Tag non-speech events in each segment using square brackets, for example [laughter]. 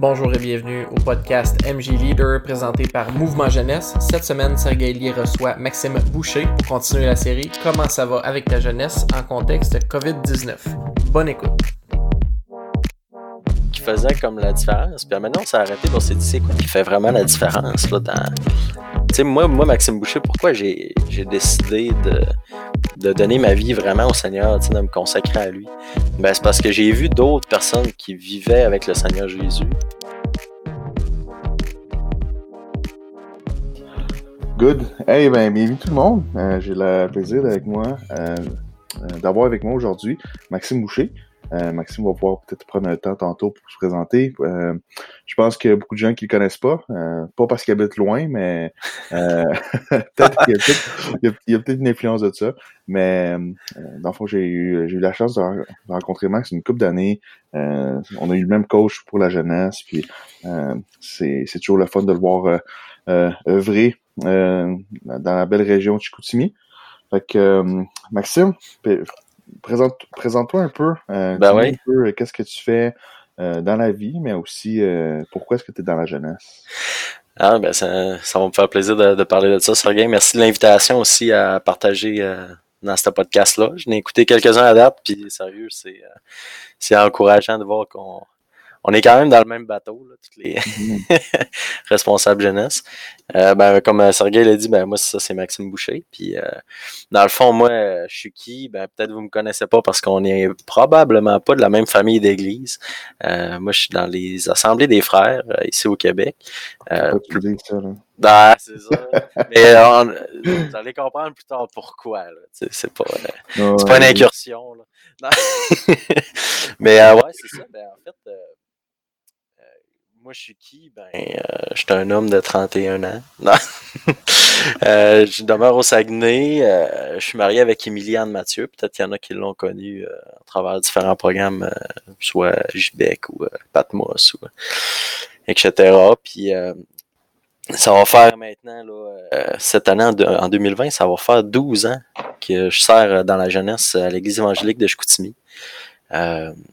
Bonjour et bienvenue au podcast MJ Leader présenté par Mouvement Jeunesse. Cette semaine, Sergei Lier reçoit Maxime Boucher pour continuer la série Comment ça va avec ta jeunesse en contexte COVID-19. Bonne écoute. Qui faisait comme la différence. Puis maintenant, on s'est arrêté, on s'est dit qui fait vraiment la différence là. Tu sais, moi, moi, Maxime Boucher, pourquoi j'ai décidé de, de donner ma vie vraiment au Seigneur, de me consacrer à lui? Ben, c'est parce que j'ai vu d'autres personnes qui vivaient avec le Seigneur Jésus. Good. Hey, ben, bienvenue tout le monde. Euh, j'ai le plaisir avec moi, euh, euh, d'avoir avec moi aujourd'hui Maxime Boucher. Euh, Maxime va pouvoir peut-être prendre un temps tantôt pour se présenter. Euh, je pense qu'il y a beaucoup de gens qui le connaissent pas, euh, pas parce qu'il habite loin, mais [laughs] peut-être qu'il y a peut-être une influence de ça. Mais dans le fond, j'ai eu, eu la chance de, rencontrer Max une couple d'années. on a eu le même coach pour la jeunesse, puis c'est, c'est toujours le fun de le voir œuvrer dans la belle région de Chicoutimi. Fait que Maxime, présente, présente-toi un peu. Euh, ben oui. Euh, qu'est-ce que tu fais euh, dans la vie, mais aussi pourquoi est-ce que tu es dans la jeunesse? Ah, ben ça, ça va me faire plaisir de, parler de ça, Sergei. Merci de l'invitation aussi à partager dans ce podcast-là. Je n'ai écouté quelques-uns à date, puis sérieux, c'est, c'est encourageant de voir qu'on on est quand même dans le même bateau, là, tous les mhm. [laughs] responsables jeunesse. Euh, ben, comme euh, Sergei l'a dit, ben moi ça c'est Maxime Boucher. Puis euh, dans le fond, moi, je suis qui? Ben peut-être vous me connaissez pas parce qu'on est probablement pas de la même famille d'église. moi, je suis dans les assemblées des frères ici au Québec. Euh, ça, là. Ben, c'est ça. [laughs] Mais vous allez comprendre plus tard pourquoi. C'est pas, c'est pas une incursion. Là. [laughs] Mais ouais, c'est ça. Ben, en fait, moi, je suis qui? Ben, euh, je suis un homme de 31 ans. [laughs] euh, je demeure au Saguenay. Euh, je suis marié avec Emiliane Mathieu. Peut-être qu'il y en a qui l'ont connu à travers différents programmes, soit JBEC ou Patmos, ou, etc. Puis, ça va faire maintenant, là, cette année, en, 2020, ça va faire 12 ans que je sers dans la jeunesse à l'Église évangélique de Chicoutimi.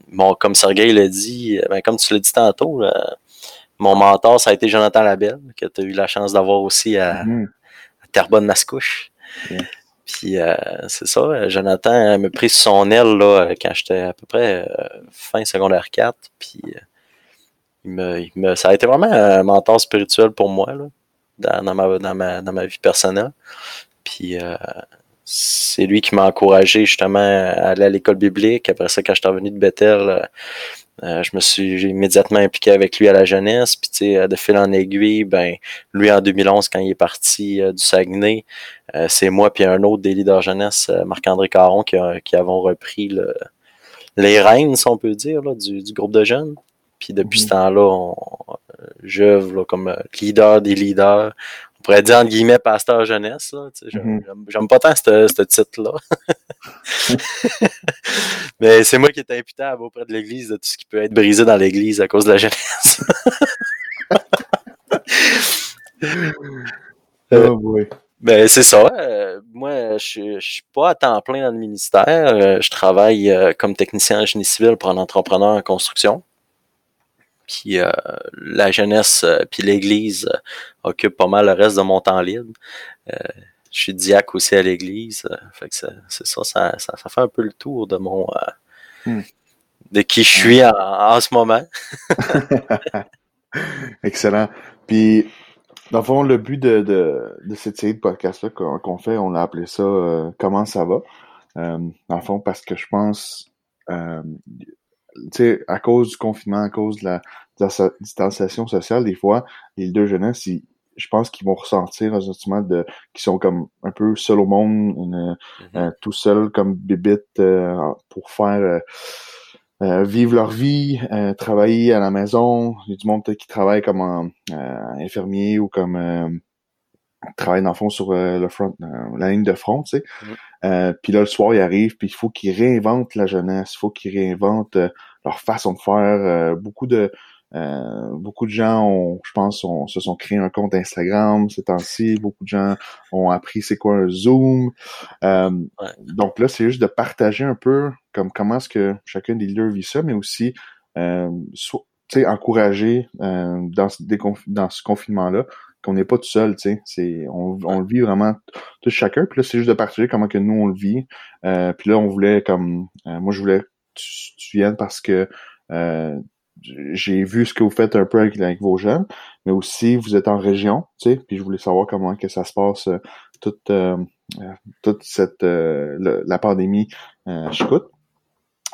bon, comme Sergei l'a dit, ben, comme tu l'as dit tantôt, mon mentor, ça a été Jonathan Labelle, que tu as eu la chance d'avoir aussi à, mm-hmm. Terrebonne-Mascouche. Puis euh, c'est ça, Jonathan m'a pris son aile là, quand j'étais à peu près euh, fin secondaire 4. Puis euh, il, me, il me, ça a été vraiment un mentor spirituel pour moi là, dans, dans, ma, dans, ma, dans ma vie personnelle. Puis c'est lui qui m'a encouragé justement à aller à l'école biblique. Après ça, quand je suis revenu de Bethel, euh, je me suis immédiatement impliqué avec lui à la jeunesse, puis tu sais, de fil en aiguille, ben lui en 2011 quand il est parti euh, du Saguenay, euh, c'est moi puis un autre des leaders jeunesse, Marc-André Caron, qui, qui avons repris le, les rênes, si on peut dire, là, du, du groupe de jeunes. Puis depuis ce mhm. temps-là, j'œuvre comme leader des leaders pourrait dire entre guillemets pasteur jeunesse. Mm-hmm. J'aime pas tant ce titre-là. [laughs] Mais c'est moi qui est imputable auprès de l'Église de tout ce qui peut être brisé dans l'Église à cause de la jeunesse. [laughs] oh boy. Ben, c'est ça. Euh, moi, je, je suis pas à temps plein dans le ministère. Euh, je travaille euh, comme technicien en génie civil pour un entrepreneur en construction. Puis euh, la jeunesse euh, puis l'Église euh, occupe pas mal le reste de mon temps libre. je suis diacre aussi à l'Église. fait que c'est ça, ça, ça, fait un peu le tour de mon hmm. de qui je suis en, ce moment. [laughs] Excellent. Puis dans le fond, le but de, de, de cette série de podcasts-là qu'on fait, on a appelé ça Comment ça va? dans le fond, parce que je pense à cause du confinement, à cause de la, distanciation sociale, des fois, les deux jeunesses, je pense qu'ils vont ressentir un sentiment de qu'ils sont comme un peu seuls au monde, mm-hmm. euh, tout seuls comme bébites euh, pour faire euh, vivre leur vie, travailler à la maison. Il y a du monde peut-être qui travaille comme infirmier ou comme travaille dans le fond sur le front, la ligne de front, tu sais. Mm-hmm. Euh, puis là, le soir, il arrive, puis il faut qu'ils réinventent la jeunesse, il faut qu'ils réinventent euh, leur façon de faire. Euh, beaucoup de beaucoup de gens, ont, je pense, se sont créés un compte Instagram ces temps-ci. Beaucoup de gens ont appris c'est quoi un Zoom. Donc là, c'est juste de partager un peu comme comment est-ce que chacun des leaders vit ça, mais aussi encourager euh, dans, ce dans ce confinement-là qu'on n'est pas tout seul, tu sais. On, on le vit vraiment tout chacun. Puis là, c'est juste de partager comment que nous, on le vit. Euh, puis là, on voulait comme... Euh, moi, je voulais que tu, viennes parce que j'ai vu ce que vous faites un peu avec, vos jeunes, mais aussi vous êtes en région, tu sais, puis je voulais savoir comment que ça se passe toute toute cette la pandémie euh,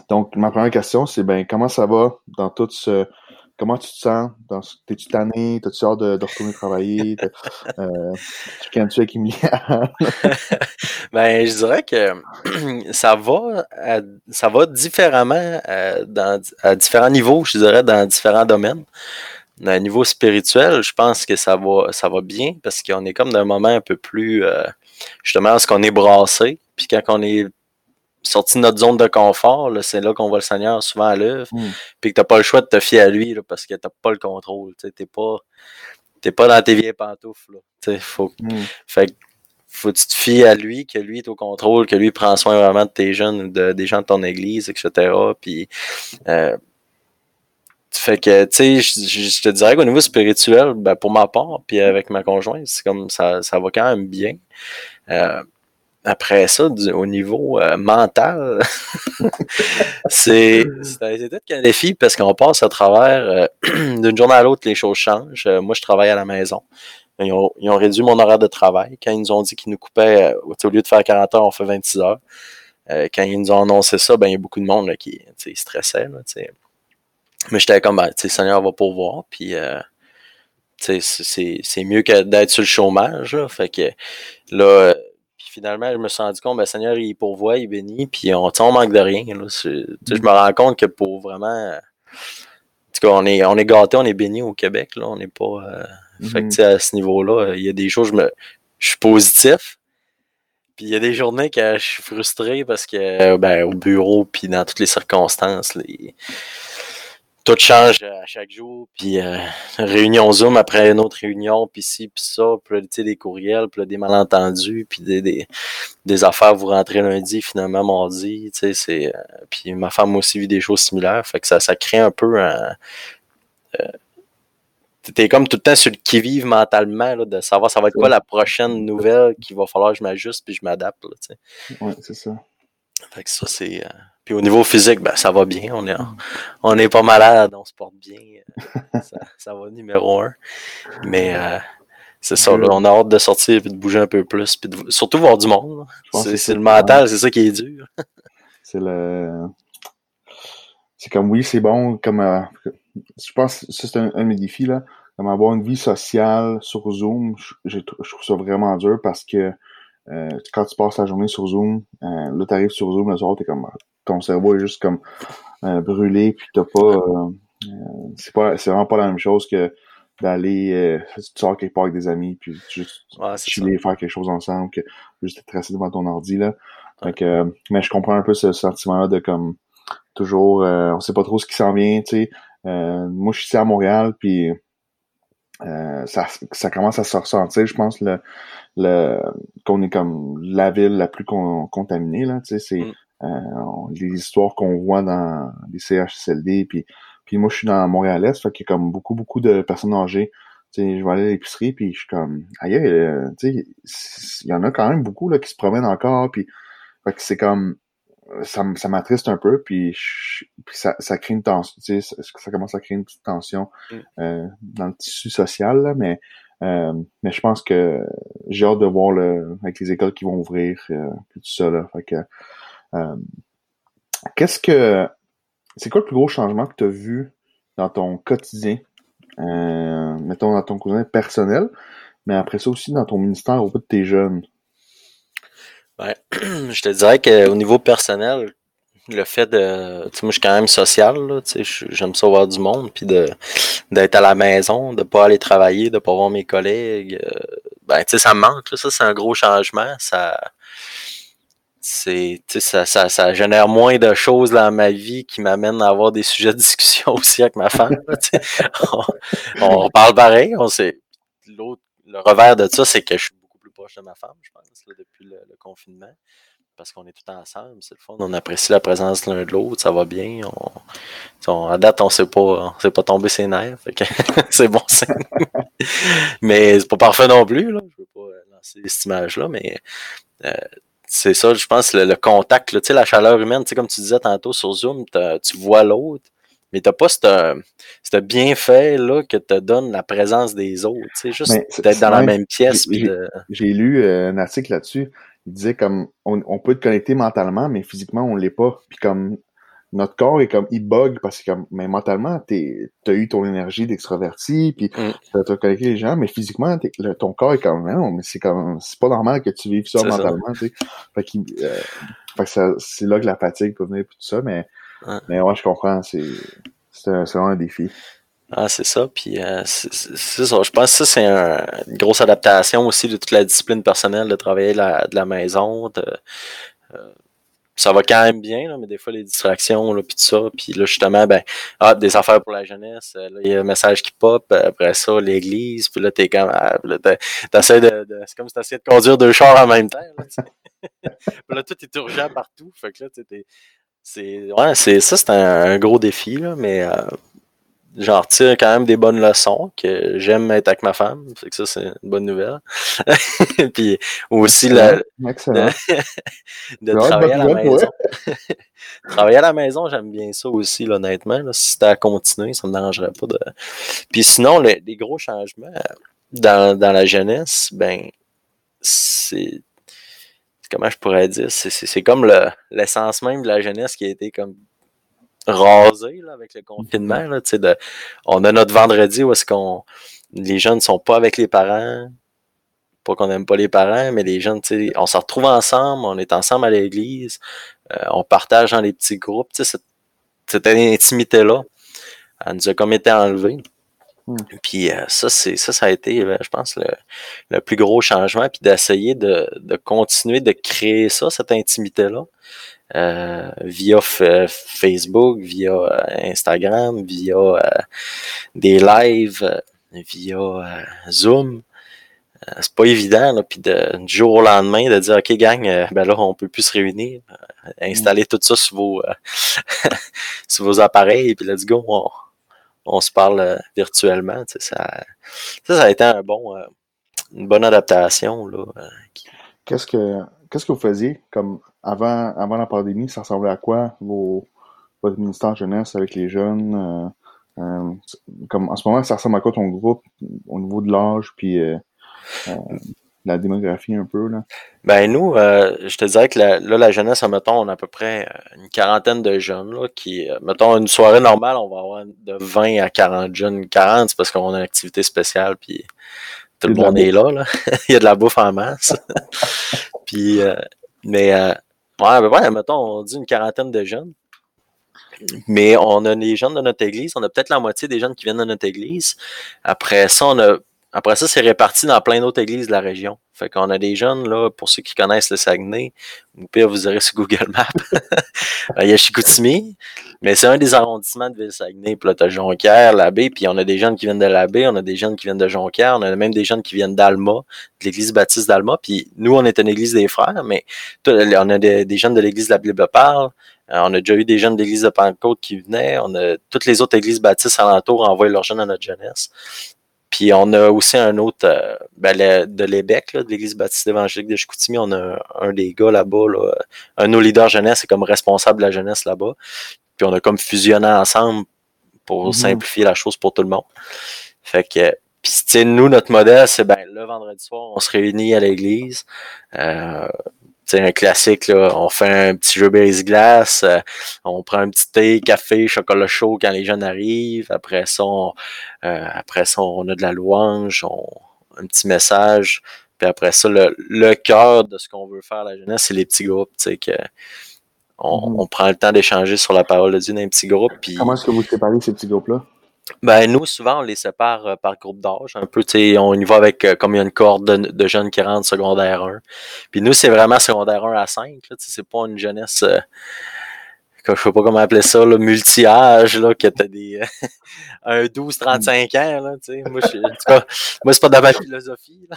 donc, ma première question, c'est ben comment ça va dans tout ce. Comment tu te sens? T'es-tu tanné? T'as-tu hâte de, de, retourner travailler? [laughs] euh, tu tu avec Emilia? [laughs] ben, je dirais que [clears throat] ça va, ça va différemment euh, dans, à différents niveaux, je dirais, dans différents domaines. Dans niveau spirituel, je pense que ça va, ça va bien parce qu'on est comme dans un moment un peu plus, euh, justement, ce qu'on est brassé. Puis quand on est sorti de notre zone de confort, c'est là qu'on voit le Seigneur souvent à l'œuvre, mm. puis que t'as pas le choix de te fier à lui, parce que t'as pas le contrôle, tu t'es pas, t'es pas dans tes vieilles pantoufles, là, faut, mm. fait faut que tu te fies à lui, que lui est au contrôle, que lui prend soin vraiment de tes jeunes, de, des gens de ton église, etc., puis, euh, fait que, tu sais, je, te dirais qu'au niveau spirituel, ben, pour ma part, puis avec ma conjointe, c'est comme ça, ça va quand même bien. Euh, après ça, au niveau euh, mental, [laughs] c'est qu'un défi parce qu'on passe à travers euh, [clears throat] d'une journée à l'autre, les choses changent. Euh, moi, je travaille à la maison. Ils ont, ils ont, réduit mon horaire de travail. Quand ils nous ont dit qu'ils nous coupaient, au lieu de faire 40 heures, on fait 26 heures. quand ils nous ont annoncé ça, ben, il y a beaucoup de monde là, qui stressait. Là, Mais j'étais comme, ben, Seigneur va pourvoir. Puis, c'est mieux que d'être sur le chômage. Là, fait que là, finalement, je me suis rendu compte, ben, Seigneur, il pourvoit, il bénit, puis on, on manque de rien. Là. Je, me rends compte que pour vraiment. En tout cas, on est, on est gâté, on est béni au Québec. Là. On n'est pas. Euh, Fait que, mm-hmm. à ce niveau-là, il y a des jours, je me. Je suis positif. Puis il y a des journées que je suis frustré parce que ben, au bureau, puis dans toutes les circonstances, les tout change à chaque jour, puis euh, réunion Zoom après une autre réunion, puis ci, puis ça, puis là, des courriels, puis des malentendus, puis des, des, des, affaires, vous rentrez lundi, finalement mardi, tu sais, c'est... Euh, puis ma femme aussi vit des choses similaires, fait que ça, ça crée un peu un... Euh, T'es comme tout le temps sur le qui-vive mentalement, là, de savoir ça va être quoi la prochaine nouvelle qu'il va falloir que je m'ajuste puis je m'adapte, tu sais. Ouais, c'est ça. Fait que ça, c'est... Euh, puis au niveau physique, ben, ça va bien. On est, on est pas malade, on se porte bien. ça, [laughs] ça, va numéro un. Mais euh, c'est ça, là, on a hâte de sortir et de bouger un peu plus. Puis surtout voir du monde. C'est le mental, c'est ça qui est dur. [laughs] c'est le. C'est comme oui, c'est bon. Comme euh, je pense que c'est un, un, de mes défis, là. Comme avoir une vie sociale sur Zoom, je, je trouve ça vraiment dur parce que euh, quand tu passes la journée sur Zoom, euh, là, t'arrives sur Zoom le soir, t'es comme ton cerveau est juste comme euh, brûlé, puis t'as pas, euh, euh, c'est pas, c'est vraiment pas la même chose que d'aller, tu sors quelque part avec des amis, puis juste ouais, faire quelque chose ensemble, que juste être assis devant ton ordi là. mais je comprends un peu ce sentiment-là de comme toujours, on sait pas trop ce qui s'en vient, tu sais. moi, je suis ici à Montréal, puis ça, ça commence à se ressentir, je pense, le, le qu'on est comme la ville la plus contaminée là, tu sais, c'est mm. Euh, les histoires qu'on voit dans les CHSLD, puis, puis moi, je suis dans Montréal-Est, fait qu'il y a comme beaucoup, beaucoup de personnes âgées. sais je vais aller à l'épicerie, puis je suis comme, aïe, euh, tu sais, il y en a quand même beaucoup là, qui se promènent encore, puis fait que c'est comme, ça, ça m'attriste un peu, puis, puis ça, ça crée une tension, tu sais, ça, commence à créer une petite tension mm. euh, dans le tissu social, là, mais euh, mais je pense que j'ai hâte de voir le, avec les écoles qui vont ouvrir, euh, tout ça, là, fait que qu'est-ce que. C'est quoi le plus gros changement que tu as vu dans ton quotidien, mettons dans ton cousin personnel, mais après ça aussi dans ton ministère auprès de tes jeunes? Ben, [clears throat] je te dirais qu'au niveau personnel, le fait de. Tu sais, moi, je suis quand même social, là, tu sais, j'aime ça voir du monde, puis de d'être à la maison, de pas aller travailler, de pas voir mes collègues. Euh, ben, tu sais, ça me manque, là, ça, c'est un gros changement. Ça c'est ça, ça, ça génère moins de choses dans ma vie qui m'amènent à avoir des sujets de discussion [laughs] aussi avec ma femme. [laughs] on, on, parle pareil, on sait. L'autre, le revers de ça, c'est que je suis proche de ma femme, je pense, depuis le, confinement. Parce qu'on est tout ensemble, c'est le fun. On apprécie la présence l'un de l'autre, ça va bien. On, à date, on sait pas, on sait pas tomber ses nerfs. [laughs] c'est bon mais c'est pas parfait non plus. Je veux pas lancer cette image-là, mais euh, c'est ça, je pense, le, contact, la chaleur humaine, comme tu disais tantôt sur Zoom, tu vois l'autre, mais t'as pas ce bienfait là que te donne la présence des autres. Sais, juste d'être dans la même pièce. J'ai lu euh, un article là-dessus. Il disait comme on, on, peut te connecter mentalement, mais physiquement, on l'est pas. Puis comme notre corps est comme il bug parce que comme mais mentalement tu as eu ton énergie d'extraverti puis mm. t'as connecté les gens mais physiquement ton corps est comme non mais c'est comme c'est pas normal que tu vives ça mentalement tu sais fait, euh, fait que c'est là que la fatigue peut venir tout ça mais mais ouais je comprends c'est c'est vraiment un défi ah, c'est ça. Puis euh, c'est ça. Je pense que ça, c'est une grosse adaptation aussi de toute la discipline personnelle de travailler la, de la maison, de, euh, ça va quand même bien, là, mais des fois, les distractions, là, puis tout ça. Puis là, justement, ben, ah, des affaires pour la jeunesse. Là, il y a un message qui pop. Après ça, l'église. Puis là, t'es comme, ah, t'essaies de, de c'est comme si t'essayais de conduire deux chars en même temps. Là, [laughs] puis là tout est urgent partout. Fait que là, t'es, c'est, ouais, c'est, ça, c'est un, gros défi, là, mais, euh, j'en retire quand même des bonnes leçons, que j'aime être avec ma femme, c'est que ça c'est une bonne nouvelle. [laughs] puis aussi la, [laughs] de, travailler à la maison. [laughs] travailler à la maison, j'aime bien ça aussi, honnêtement. si c'était à continuer, ça me dérangerait pas de. Puis sinon, les, gros changements dans, dans la jeunesse, ben c'est comment je pourrais dire, c'est comme l'essence même de la jeunesse qui a été comme rasé là, avec le confinement. Là, de, on a notre vendredi où est-ce qu'on les jeunes ne sont pas avec les parents. Pas qu'on n'aime pas les parents, mais les jeunes, on se retrouve ensemble, on est ensemble à l'église, euh, on partage dans les petits groupes. Cette, cette intimité-là, elle nous a comme été enlevée. Hmm. Puis euh, ça, c'est ça, ça a été, euh, je pense, le, le plus gros changement, puis d'essayer de, de continuer de créer ça, cette intimité-là. Euh, via Facebook, via euh, Instagram, via euh, des lives, via Zoom. c'est pas évident, là, puis de, du jour au lendemain, de dire OK, gang, ben là, on peut plus se réunir. installer tout ça sur vos, [laughs] sur vos appareils, puis let's go, on, on se parle virtuellement. Ça, ça, ça a été un bon, une bonne adaptation. Là, Qu'est-ce que que vous faisiez comme avant, avant la pandémie, ça ressemblait à quoi vos, votre ministère jeunesse avec les jeunes? Euh, euh, comme en ce moment, ça ressemble à quoi ton groupe au niveau de l'âge puis euh, la démographie un peu là? Ben nous, je te dirais que la, là, la jeunesse, mettons, on a à peu près une quarantaine de jeunes là, qui, mettons, une soirée normale, on va avoir de 20 à 40 jeunes. 40, c'est parce qu'on a une activité spéciale, puis tout le monde est là, là. [laughs] Il y a de la bouffe en masse. [laughs] puis, mais Ouais, ben ouais, mettons, on dit une quarantaine de jeunes. Mais on a les jeunes de notre église, on a peut-être la moitié des jeunes qui viennent de notre église. Après ça, on a après ça, c'est réparti dans plein d'autres églises de la région. Fait qu'on a des jeunes, là, pour ceux qui connaissent le Saguenay, ou pire, vous aurez sur Google Maps. [laughs] Il y a Chicoutimi, mais c'est un des arrondissements de Ville-Saguenay. Puis là, t'as Jonquière, l'Abbé, puis on a des jeunes qui viennent de l'Abbé, on a des jeunes qui viennent de Jonquière, on a même des jeunes qui viennent d'Alma, de l'église baptiste d'Alma. Puis nous, on est une église des frères, mais on a des, jeunes de l'église de la Bible parle. Euh, on a déjà eu des jeunes de l'église de Pentecôte qui venaient. On a toutes les autres églises baptistes alentour envoyé leurs jeunes à notre jeunesse. Puis on a aussi un autre, euh, ben, de l'Ébec, de l'Église baptiste évangélique de Chicoutimi, on a un, des gars là-bas, là, un de nos leaders jeunesse est comme responsable de la jeunesse là-bas. Puis on a comme fusionné ensemble pour mm-hmm. simplifier la chose pour tout le monde. Fait que, puis nous, notre modèle, c'est ben le vendredi soir, on se réunit à l'église. Euh, c'est un classique, là. On fait un petit jeu brise-glace, euh, on prend un petit thé, café, chocolat chaud quand les jeunes arrivent. Après ça, on, euh, après ça, on a de la louange, on, un petit message. Puis après ça, le, le cœur de ce qu'on veut faire à la jeunesse, c'est les petits groupes, que on, mm-hmm. on, prend le temps d'échanger sur la parole de Dieu dans un petit groupe. Puis... Comment est-ce que vous séparez ces petits groupes-là? Ben, nous, souvent, on les sépare euh, par groupe d'âge. Un peu, tu sais, on y va avec, euh, comme il y a une corde de, jeunes qui rentrent secondaire 1. Puis nous, c'est vraiment secondaire 1 à 5. C'est pas une jeunesse, euh, je sais pas comment appeler ça, là, multi-âge, là, que t'as des, [laughs] un 12-35 ans, là, tu sais. Moi, c'est pas dans ma philosophie.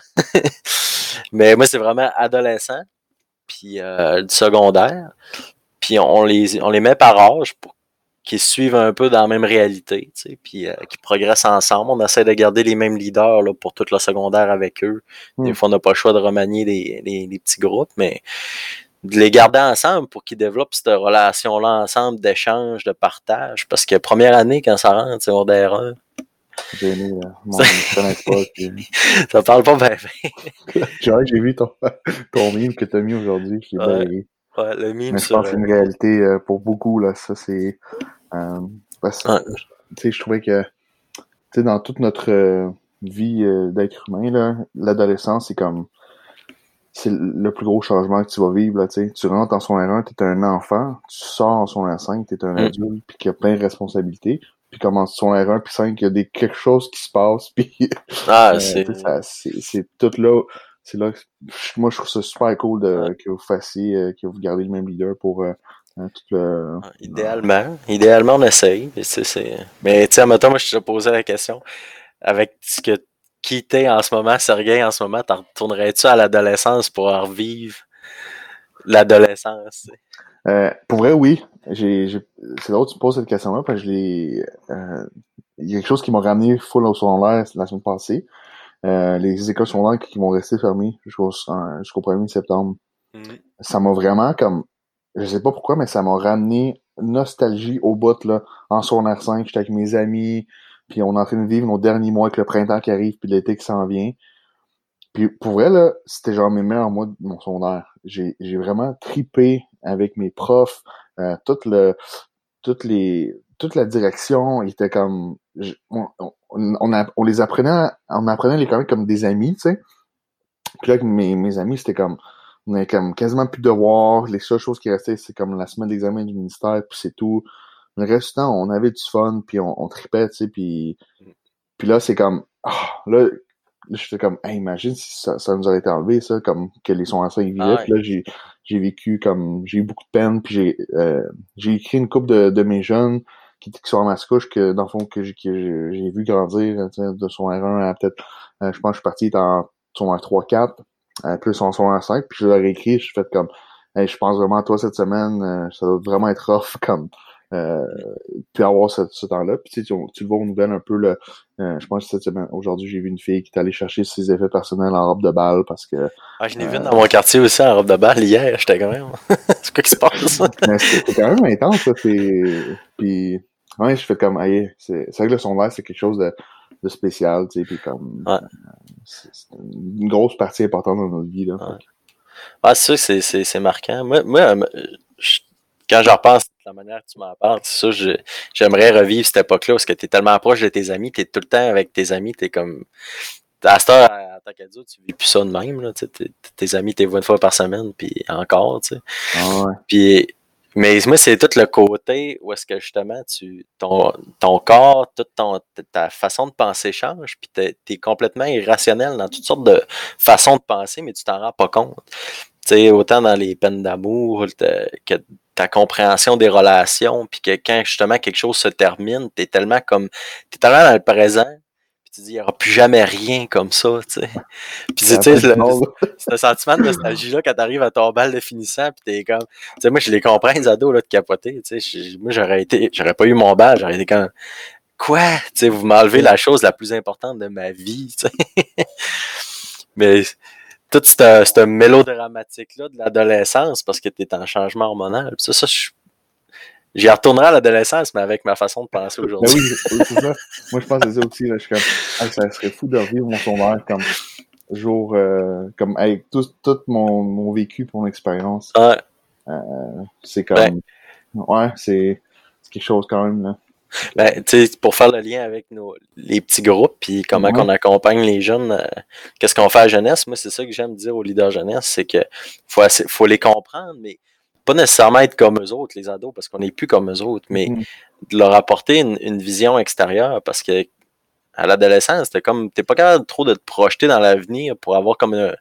[laughs] Mais moi, c'est vraiment adolescent, puis du secondaire. Puis on les, on les met par âge pour qui suivent un peu dans la même réalité, tu sais, puis euh, qui progressent ensemble. On essaie de garder les mêmes leaders là, pour toute le secondaire avec eux. Des hmm. fois, on n'a pas le choix de remanier les, les, petits groupes, mais de les garder ensemble pour qu'ils développent cette relation-là ensemble d'échange, de partage. Parce que première année, quand ça rentre, c'est Gêné, là. Moi, je pas. [laughs] ça parle pas bien. [laughs] J'ai vu ton, [laughs] ton meme que tu as mis aujourd'hui qui est ouais. Ouais, le meme Mais je pense que c'est une réalité euh, pour beaucoup, là. Ça, c'est. Euh, je trouvais que dans toute notre euh, vie euh, d'être humain, l'adolescence, c'est comme c'est le plus gros changement que tu vas vivre. Là, tu rentres en son R1, tu es un enfant, tu sors en son R5, tu es un mm. adulte, puis qui a plein de responsabilités. Puis commence son R1 puis 5, il y a des, quelque chose qui se passe, [laughs] puis ah, c'est tout là. C'est là moi je trouve ça super cool de, que vous fassiez, que vous gardez le même leader pour Hein, ah, idéalement, idéalement, on essaye. Mais tu sais, maintenant, moi, je te posais la question. Avec ce que qui t'es en ce moment, Sergei, en ce moment, t'en retournerais-tu à l'adolescence pour revivre l'adolescence? Euh, pour vrai, oui. C'est drôle que tu me poses cette question-là, parce que je l'ai. Euh, il y a quelque chose qui m'a ramené full au secondaire la semaine passée. Euh, les écoles secondaires qui vont rester fermées jusqu'au, jusqu'au 1er septembre. Mm. Ça m'a vraiment comme je sais pas pourquoi, mais ça m'a ramené nostalgie au bout, là. En r 5, j'étais avec mes amis, puis on est en train de vivre nos derniers mois avec le printemps qui arrive, puis l'été qui s'en vient. Puis pour vrai, là, c'était genre mes meilleurs mois de mon secondaire. J'ai, vraiment tripé avec mes profs, euh, toute le, les, toute la direction était comme, on, les apprenait, on apprenait les connaître comme des amis, tu sais. Puis là, mes, mes amis, c'était comme, on avait comme quasiment plus de devoirs. Les seules choses qui restaient, c'est comme la semaine d'examen du ministère, puis c'est tout. Le reste du temps, on avait du fun, puis on, on tripait, tu sais, puis, puis là, c'est comme, ah, là, je fais comme, hey, imagine si ça, ça, nous aurait été enlevé, ça, comme que les ça vivaient. Ah là, j'ai, j'ai vécu comme, j'ai eu beaucoup de peine, puis j'ai, euh, j'ai écrit une couple de, de mes jeunes qui, qui sont à couche que, dans le fond, que j'ai, que j'ai vu grandir, de son R1 à peut-être, euh, je pense que je suis parti dans son R3-4 un peu son son 5, puis je leur ai écrit, je fait comme hey, je pense vraiment à toi cette semaine, euh, ça doit vraiment être rough [laughs] comme euh, puis avoir ce, ce temps-là. Puis tu, sais, tu, le vois aux nouvelles un peu le. Euh, je pense que cette semaine, aujourd'hui, j'ai vu une fille qui est allée chercher ses effets personnels en robe de balle parce que. Ah, je l'ai vu dans mon quartier aussi en robe de balle hier, j'étais quand même. [laughs] c'est quoi qui se passe? [laughs] c'est quand même intense, ça. Puis ouais, je fais comme hey, c'est vrai que le sondage, c'est quelque chose de de spécial, tu sais, puis comme ouais. c'est une grosse partie importante dans notre vie là. Ouais. Ah, c'est sûr que c'est marquant. Moi, moi euh, je, quand je repense de la manière que tu m'en parles, c'est ça, j'aimerais revivre cette époque-là parce que tu es tellement proche de tes amis, tu es tout le temps avec tes amis, tu es comme. À cette heure, en tant qu'adulte, tu vis plus ça de même. Là, tes amis, tu les vois une fois par semaine, puis encore. Tu sais. Ah ouais. Puis mais moi, c'est tout le côté où est-ce que justement tu ton, ton corps, toute ton, ta façon de penser change, puis tu es, complètement irrationnel dans toutes sortes de façons de penser, mais tu t'en rends pas compte. Tu sais, autant dans les peines d'amour que ta compréhension des relations, puis que quand justement quelque chose se termine, tu es tellement comme. Tu es tellement dans le présent tu dis, il n'y aura plus jamais rien comme ça, tu sais. Puis, tu sais, [laughs] ce sentiment de nostalgie-là quand t'arrives à ton bal de finissant, puis t'es comme, tu sais, moi, je les comprends, les ados, là, de capoter, tu sais. Moi, j'aurais été, j'aurais pas eu mon bal, j'aurais été comme, quoi? Tu sais, vous m'enlevez la chose la plus importante de ma vie, tu sais. [laughs] Mais, tout ce mélodramatique-là de l'adolescence, parce que t'es en changement hormonal, ça, ça, je J'y retournerai à l'adolescence, mais avec ma façon de penser ben aujourd'hui. oui, c'est ça. Moi, je pense que c'est ça aussi. Là. Je suis comme, ça serait fou de revivre mon secondaire comme jour, euh, comme avec tout, tout mon, mon vécu, mon expérience. Ouais. Euh, c'est comme, ben. ouais, c'est quelque chose quand même. Là. Ben, pour faire le lien avec nos, les petits groupes, puis comment qu'on accompagne les jeunes, euh, qu'est-ce qu'on fait à la jeunesse, moi, c'est ça que j'aime dire aux leaders jeunesse, c'est que faut, faut les comprendre, mais pas nécessairement être comme eux autres, les ados, parce qu'on n'est plus comme eux autres, mais mm. de leur apporter une, vision extérieure, parce que à l'adolescence, c'était comme, t'es pas capable trop de te projeter dans l'avenir pour avoir comme un,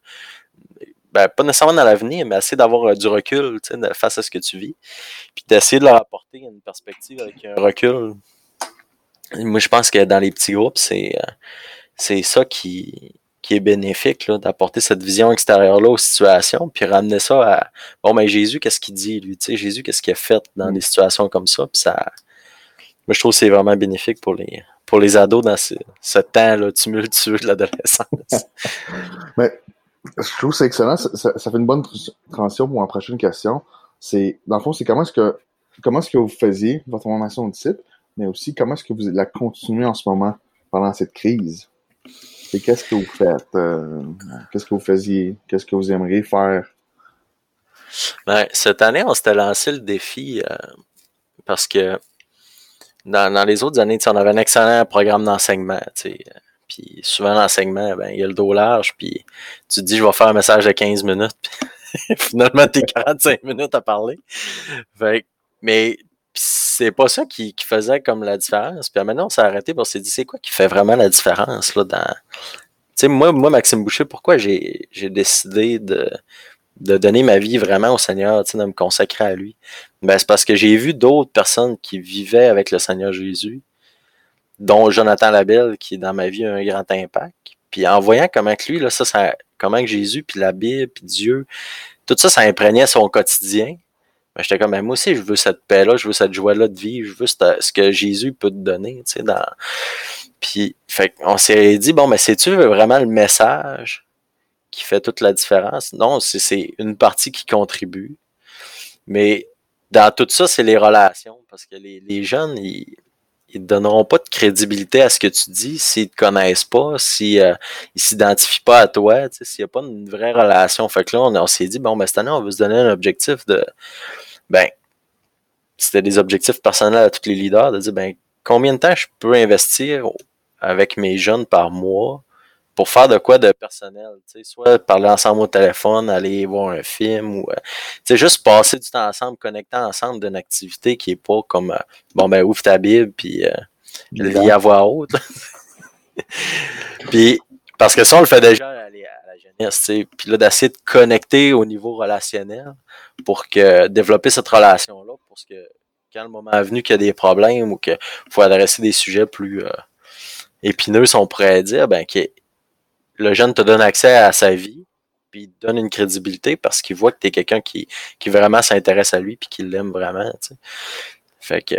ben, pas nécessairement dans l'avenir, mais assez d'avoir euh, du recul, tu sais, face à ce que tu vis, puis d'essayer de leur apporter une perspective avec un recul. Moi, je pense que dans les petits groupes, c'est, euh, c'est ça qui, qui est bénéfique, d'apporter cette vision extérieure-là aux situations, puis ramener ça à bon ben Jésus, qu'est-ce qu'il dit, lui, tu sais, Jésus, qu'est-ce qu'il a fait dans mm. des situations comme ça, puis ça, moi, je trouve que c'est vraiment bénéfique pour les, pour les ados dans ce, ce temps là, tumultueux de l'adolescence. [laughs] Mais je trouve que c'est excellent. Ça, ça, fait une bonne transition pour ma prochaine question. C'est, dans le fond, c'est comment est-ce que comment est-ce que vous faisiez votre formation de disciple, mais aussi comment est-ce que vous la continuez en ce moment pendant cette crise? Qu'est-ce que vous faites? Euh, qu'est-ce que vous faisiez? Qu'est-ce que vous aimeriez faire? Ben, cette année, on s'était lancé le défi euh, parce que dans, les autres années, on avait un excellent programme d'enseignement. Puis souvent, l'enseignement, ben, il y a le dos large, puis tu te dis, je vais faire un message de 15 minutes, [laughs] puis finalement, tu es 45 minutes à parler. Fait, mais c'est pas ça qui, faisait comme la différence. Puis maintenant, on s'est arrêté, pour on s'est dit, c'est quoi qui fait vraiment la différence là, dans. Moi, moi, Maxime Boucher, pourquoi j'ai décidé de, de donner ma vie vraiment au Seigneur, de me consacrer à lui? Ben, c'est parce que j'ai vu d'autres personnes qui vivaient avec le Seigneur Jésus, dont Jonathan Labelle, qui dans ma vie a un grand impact. Puis en voyant comment que lui, là, ça, ça comment que Jésus, puis la Bible, puis Dieu, tout ça, ça imprégnait son quotidien. Ben, j'étais comme, ben, moi aussi, je veux cette paix-là, je veux cette joie-là de vie, je veux ce que Jésus peut te donner, tu sais, dans... Puis, fait on s'est dit, bon, mais c'est-tu vraiment le message qui fait toute la différence? Non, c'est une partie qui contribue. Mais dans tout ça, c'est les relations, parce que les, les jeunes, ils, ils ne donneront pas de crédibilité à ce que tu dis s'ils ne te connaissent pas, s'ils euh, s'identifient pas à toi, s'il n'y a pas une vraie relation. Fait que là, on, s'est dit, bon, ben, cette année, on veut se donner un objectif de, ben, c'était des objectifs personnels à tous les leaders, de dire, ben, combien de temps je peux investir avec mes jeunes par mois pour faire de quoi de personnel, tu sais, soit parler ensemble au téléphone, aller voir un film ou euh, juste passer du temps ensemble, connecter ensemble d'une activité qui est pas comme euh, bon ben ouvre ta Bible puis euh, lis à voix haute. [laughs] puis parce que ça on le fait déjà à la jeunesse, tu sais, puis là d'essayer de connecter au niveau relationnel pour que développer cette relation là pour que quand le moment est venu qu'il y a des problèmes ou qu'il faut adresser des sujets plus euh, épineux, on pourrait dire, ben, que le jeune te donne accès à sa vie, puis il te donne une crédibilité parce qu'il voit que tu es quelqu'un qui, qui vraiment s'intéresse à lui puis qui l'aime vraiment. Fait que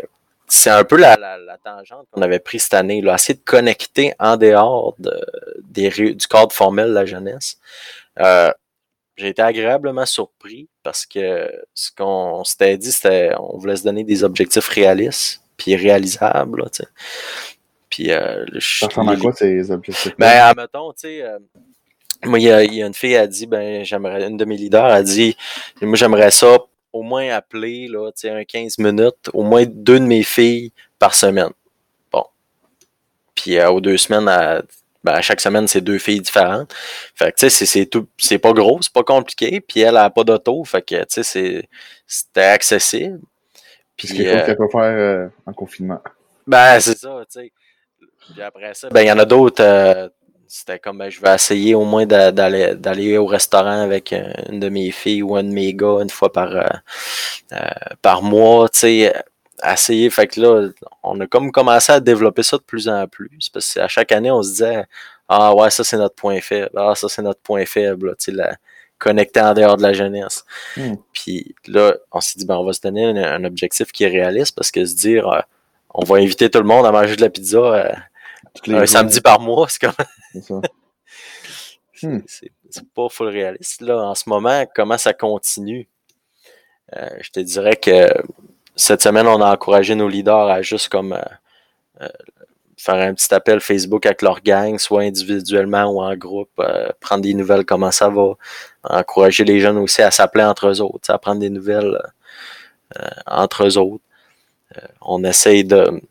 c'est un peu la, la, tangente qu'on avait pris cette année, là, essayer de connecter en dehors de, des, du cadre formel de la jeunesse. Euh, j'ai été agréablement surpris parce que ce qu'on s'était dit, c'était on voulait se donner des objectifs réalistes puis réalisables. Là, puis, euh, ça ressemble à quoi ces objectifs? Ben, admettons, tu sais, euh, moi, il y, a, une fille qui a dit, ben, j'aimerais, une de mes leaders a dit, moi, j'aimerais ça au moins appeler, là, tu sais, un 15 minutes, au moins deux de mes filles par semaine. Bon. Puis, euh, aux deux semaines, à, ben, à chaque semaine, c'est deux filles différentes. Fait que, tu sais, c'est tout, c'est pas gros, c'est pas compliqué. Puis, elle a pas d'auto. Fait que, tu sais, c'était accessible. Puis, c'est quelque qu'elle peut faire en confinement. Ben, c'est ça, tu sais. Puis après ça, ben il y en a d'autres. Euh, c'était comme ben, je vais essayer au moins d'aller d'aller au restaurant avec euh, une de mes filles ou un de mes gars une fois par euh, par mois, tu sais, essayer. Fait que là, on a comme commencé à développer ça de plus en plus. Parce que à chaque année, on se disait Ah ouais, ça c'est notre point faible, ah ça c'est notre point faible, tu sais, la connecter en dehors de la jeunesse. Hmm. Puis là, on s'est dit ben on va se donner un, objectif qui est réaliste parce que se dire on va inviter tout le monde à manger de la pizza un samedi par mois, c'est comme. [laughs] [laughs] Hmm. c'est pas full réaliste. Là, en ce moment, comment ça continue? Euh, je te dirais que cette semaine, on a encouragé nos leaders à juste comme euh, euh, faire un petit appel Facebook avec leur gang, soit individuellement ou en groupe, prendre des nouvelles, comment ça va. Encourager les jeunes aussi à s'appeler entre eux autres, à prendre des nouvelles entre eux autres. on essaye de,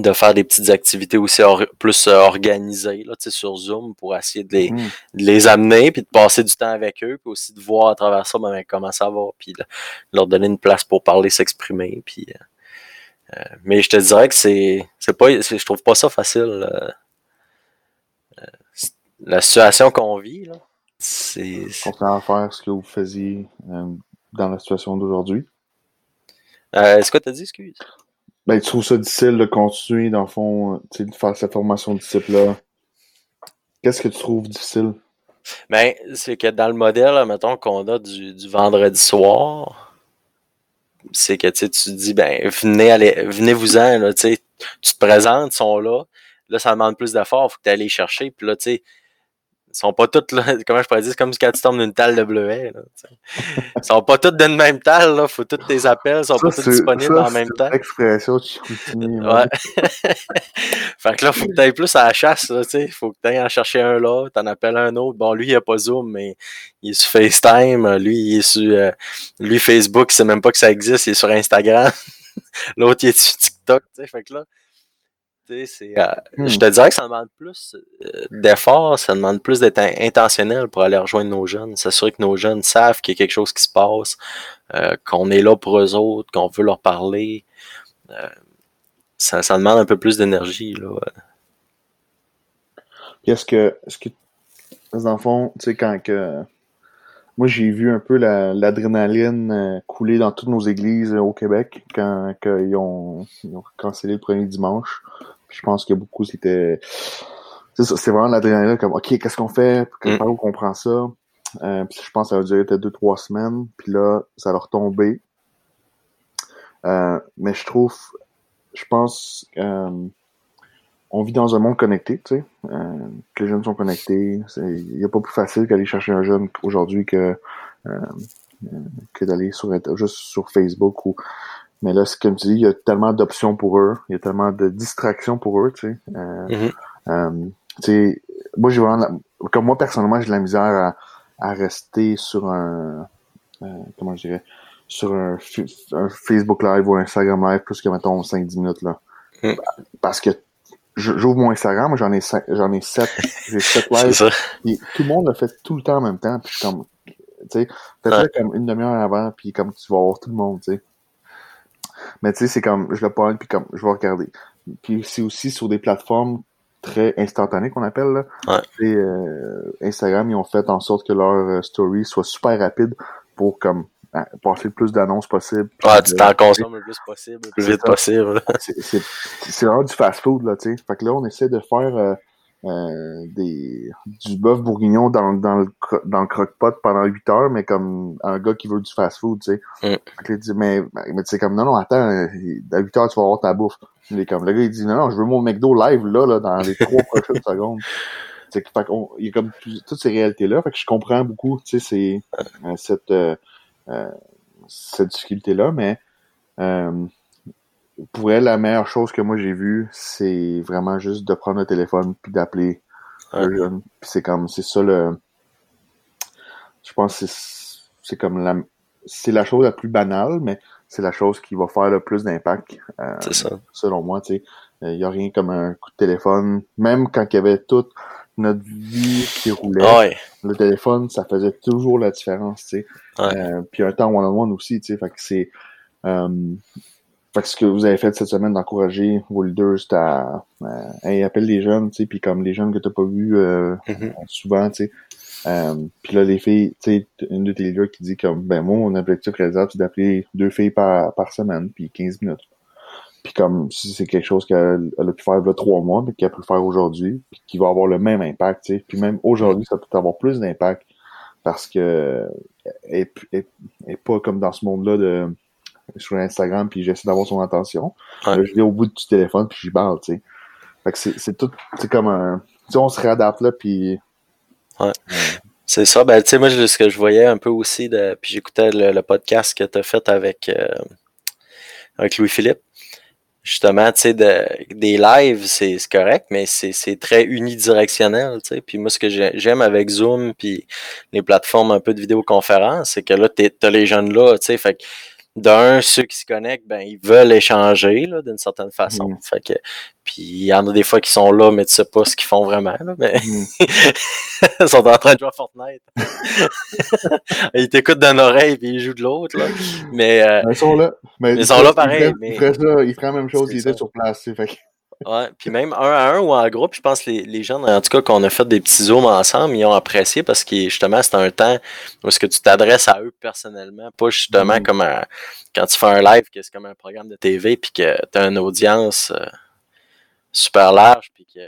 de faire des petites activités aussi plus euh, organisées là, sur Zoom pour essayer de les, mm. de les, amener, puis de passer du temps avec eux, puis aussi de voir à travers ça ben, comment ça va, puis de leur donner une place pour parler, s'exprimer. Puis, euh, euh, mais je te dirais que c'est, c'est pas, je trouve pas ça facile. la situation qu'on vit, là, c'est. à faire ce que vous faisiez dans la situation d'aujourd'hui. Est-ce que tu as dit, excuse? Ben, tu trouves ça difficile de continuer, dans le fond, euh, de faire cette formation de disciple-là? Qu'est-ce que tu trouves difficile? Ben, c'est que dans le modèle, mettons, qu'on a du, vendredi soir, c'est que tu dis, ben, venez, allez, venez-vous-en, là, tu te présentes, ils sont là. Là, ça demande plus d'efforts, faut que tu ailles les chercher. Puis là, tu sais, sont pas toutes là, [laughs] comment je pourrais dire, c'est comme quand tu tombes d'une talle de bleuet. Là, ils sont pas toutes d'une même talle, là. Faut toutes tes appels, sont pas tous disponibles en même temps. Expression Ouais. [laughs] fait que là, faut que tu ailles plus à la chasse, là, tu sais. Faut que tu ailles en chercher un là, t'en appelles un autre. Bon, lui, il a pas Zoom, mais il est sur FaceTime. Lui, il est sur euh, lui, Facebook, il sait même pas que ça existe, il est sur Instagram. [laughs] L'autre, il est sur TikTok, tu sais. Fait que là. Je te dirais que ça demande plus euh, d'efforts, ça demande plus d'être intentionnel pour aller rejoindre nos jeunes, s'assurer que nos jeunes savent qu'il y a quelque chose qui se passe, euh, qu'on est là pour eux autres, qu'on veut leur parler. ça, demande un peu plus d'énergie. Là. Est-ce que, est-ce que, dans le fond, tu sais, quand que. Moi, j'ai vu un peu l'adrénaline couler dans toutes nos églises au Québec quand, ils, ont, ils ont cancellé le premier dimanche. Je pense que beaucoup c'était c'est vraiment l'adrénaline comme ok qu'est-ce qu'on fait? Mm. par où on prend ça euh, je pense que ça va durer peut-être deux trois semaines puis là ça va retomber euh, mais je trouve je pense euh, on vit dans un monde connecté tu sais euh, que les jeunes sont connectés il n'y a pas plus facile qu'aller chercher un jeune aujourd'hui que euh, que d'aller sur juste sur Facebook ou mais là, c'est comme tu dis, il y a tellement d'options pour eux, il y a tellement de distractions pour eux, tu sais. Euh, mm-hmm. euh, moi, j'ai vraiment, comme moi, personnellement, j'ai de la misère à, à rester sur un, euh, comment je dirais, sur un, un, Facebook Live ou un Instagram Live plus que, mettons, 5-10 minutes, là. Mm. Parce que j'ouvre mon Instagram, j'en ai j'en ai 7, j'ai [laughs] 7 lives. Et tout le monde le fait tout le temps en même temps, puis comme, tu sais, peut-être comme une demi-heure avant, puis comme tu vas voir tout le monde, tu sais. Mais tu sais, c'est comme, je le prends puis comme, je vais regarder. Puis c'est aussi sur des plateformes très instantanées qu'on appelle, là. Ouais. Et, euh, Instagram, ils ont fait en sorte que leur euh, story soit super rapide pour comme passer le plus d'annonces possible. Ouais, tu t'en consommes le plus possible, le plus vite possible. [laughs] C'est vraiment du fast-food, là, tu sais. Fait que là, on essaie de faire euh, euh, des, du bœuf bourguignon dans, dans le, dans le croque-pot pendant 8 heures, mais comme un gars qui veut du fast-food, tu sais. Mm. dit, mais, mais tu sais, comme, non, non, attends, à 8 heures, tu vas avoir ta bouffe. Il est comme, le gars, il dit, non, non, je veux mon McDo live, là, là, dans les trois prochaines [laughs] secondes. Fait qu'on, il y a comme toutes ces réalités-là. Fait que je comprends beaucoup, tu sais, c'est, euh, cette, euh, euh, cette difficulté-là, mais, euh, pour elle, la meilleure chose que moi j'ai vue, c'est vraiment juste de prendre le téléphone puis d'appeler un jeune. Puis c'est comme, c'est ça le. Je pense que c'est comme la. C'est la chose la plus banale, mais c'est la chose qui va faire le plus d'impact. Euh, c'est ça. Selon moi, tu sais. Il euh, n'y a rien comme un coup de téléphone. Même quand il y avait toute notre vie qui roulait, le téléphone, ça faisait toujours la différence, tu sais. Euh, puis un temps one-on-one aussi, tu sais. Fait que c'est. Euh, fait que ce que vous avez fait cette semaine d'encourager vos leaders, c'était à, à, appelle les jeunes, tu sais, puis comme les jeunes que t'as pas vus euh, mm-hmm. souvent, tu sais. Euh, puis là, les filles, tu sais, une de tes leaders qui dit comme, ben moi, mon objectif réalisable, c'est d'appeler deux filles par, par semaine, puis 15 minutes. Puis comme si c'est quelque chose qu'elle a pu faire il y a trois mois, mais qu'elle peut le faire aujourd'hui, puis qui va avoir le même impact, tu sais. Puis même aujourd'hui, ça peut avoir plus d'impact parce que elle, est pas comme dans ce monde-là de sur Instagram, puis j'essaie d'avoir son attention. je vais au bout du téléphone, puis j'y parle, tu sais. Fait que c'est tout, c'est comme un... Tu sais, on se réadapte, là, puis... Ouais. C'est ça, ben, tu sais, moi, ce que je voyais un peu aussi, de, puis j'écoutais le, podcast que tu as fait avec, euh, avec Louis-Philippe. Justement, tu sais, de, des lives, c'est correct, mais c'est très unidirectionnel, tu sais. Puis moi, ce que j'aime avec Zoom, puis les plateformes un peu de vidéoconférence, c'est que là, t'as les jeunes là, tu sais, fait que d'un, ceux qui se connectent, ben, ils veulent échanger là, d'une certaine façon. Mm. Fait que, puis il y en a des fois qui sont là, mais tu sais pas ce qu'ils font vraiment. Là, mais mm. [laughs] ils sont en train de jouer à Fortnite. [laughs] ils t'écoutent d'une oreille puis ils jouent de l'autre. Là. Mais, euh, ils sont là. Mais ils sont là pareil. Ils feraient, mais... ils feraient la même chose, ils étaient sur place. Fait Ouais, puis même un à un ou en groupe, je pense que les, les gens, en tout cas, qu'on a fait des petits zooms ensemble, ils ont apprécié parce que justement, c'est un temps où est-ce que tu t'adresses à eux personnellement, pas justement mm. comme un, quand tu fais un live, que c'est comme un programme de TV, puis que tu as une audience euh, super large, puis que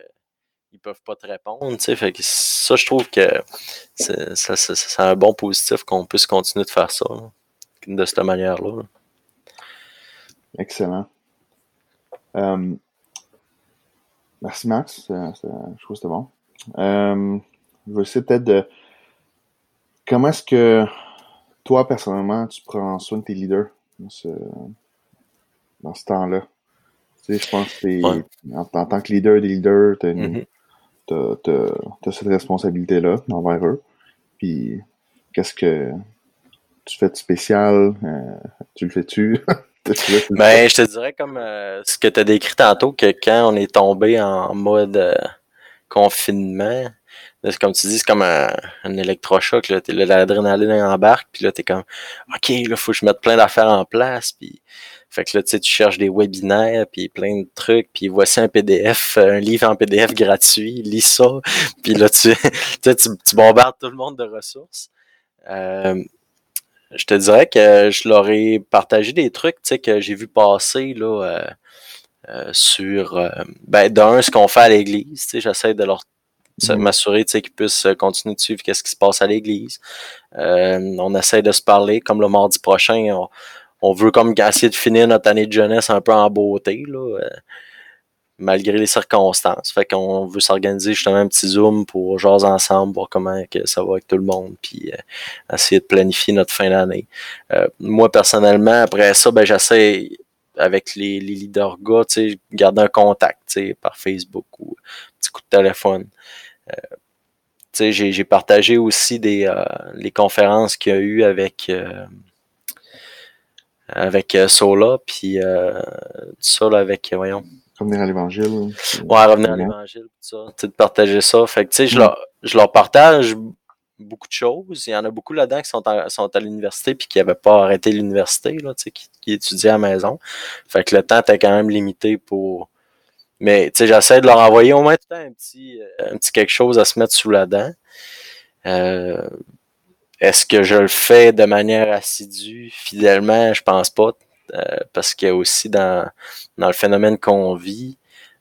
ils peuvent pas te répondre, tu sais, fait que ça, je trouve que c'est un bon positif qu'on puisse continuer de faire ça, de cette manière-là. Excellent. Euh, merci Max, je trouve que c'était bon. Euh, je vais essayer peut-être de... Comment est-ce que toi, personnellement, tu prends soin de tes leaders dans ce, dans ce temps-là? Tu sais, je pense que en, tant que leader des leaders, tu as, mm-hmm. cette responsabilité-là envers eux. Puis, qu'est-ce que tu fais de spécial? Euh, tu le fais-tu? [laughs] [laughs] ben, je te dirais comme euh, ce que tu as décrit tantôt, que quand on est tombé en mode euh, confinement, comme tu dis, c'est comme un, électrochoc. L'adrénaline embarque, puis là, t'es comme OK, là, faut que je mette plein d'affaires en place. Puis fait que là, tu sais, tu cherches des webinaires, puis plein de trucs, puis voici un PDF, un livre en PDF gratuit, lis ça. [laughs] Puis là, tu, [laughs] tu, tu bombardes tout le monde de ressources. Euh, je te dirais que je leur ai partagé des trucs que j'ai vu passer là, euh, euh, sur euh, ben, d'un, ce qu'on fait à l'église. J'essaie de leur mm-hmm. m'assurer qu'ils puissent continuer de suivre qu'est-ce qui se passe à l'église. on essaie de se parler comme le mardi prochain. On, veut comme essayer de finir notre année de jeunesse un peu en beauté. Là malgré les circonstances. Fait qu'on veut s'organiser justement un petit zoom pour jaser ensemble, voir comment que ça va avec tout le monde, puis euh, essayer de planifier notre fin d'année. Euh, moi, personnellement, après ça, ben j'essaie avec les, les leaders gars, garder un contact, par Facebook ou un petit coup de téléphone. Euh, j'ai partagé aussi des les conférences qu'il y a eu avec avec Sola, puis Sola avec, voyons, Revenir à l'évangile. Ouais, revenir à l'évangile, tout ça. Tu de partager ça. Fait que, tu sais, je, leur, je leur partage beaucoup de choses. Il y en a beaucoup là-dedans qui sont à, sont à l'université puis qui n'avaient pas arrêté l'université, là, tu sais, qui, qui étudiaient à la maison. Fait que le temps était quand même limité pour. Mais tu sais, j'essaie de leur envoyer au moins un petit, euh, un petit quelque chose à se mettre sous la dent. Euh, Est-ce que je le fais de manière assidue, fidèlement? Je pense pas. Euh, parce qu'il y a aussi dans, dans le phénomène qu'on vit,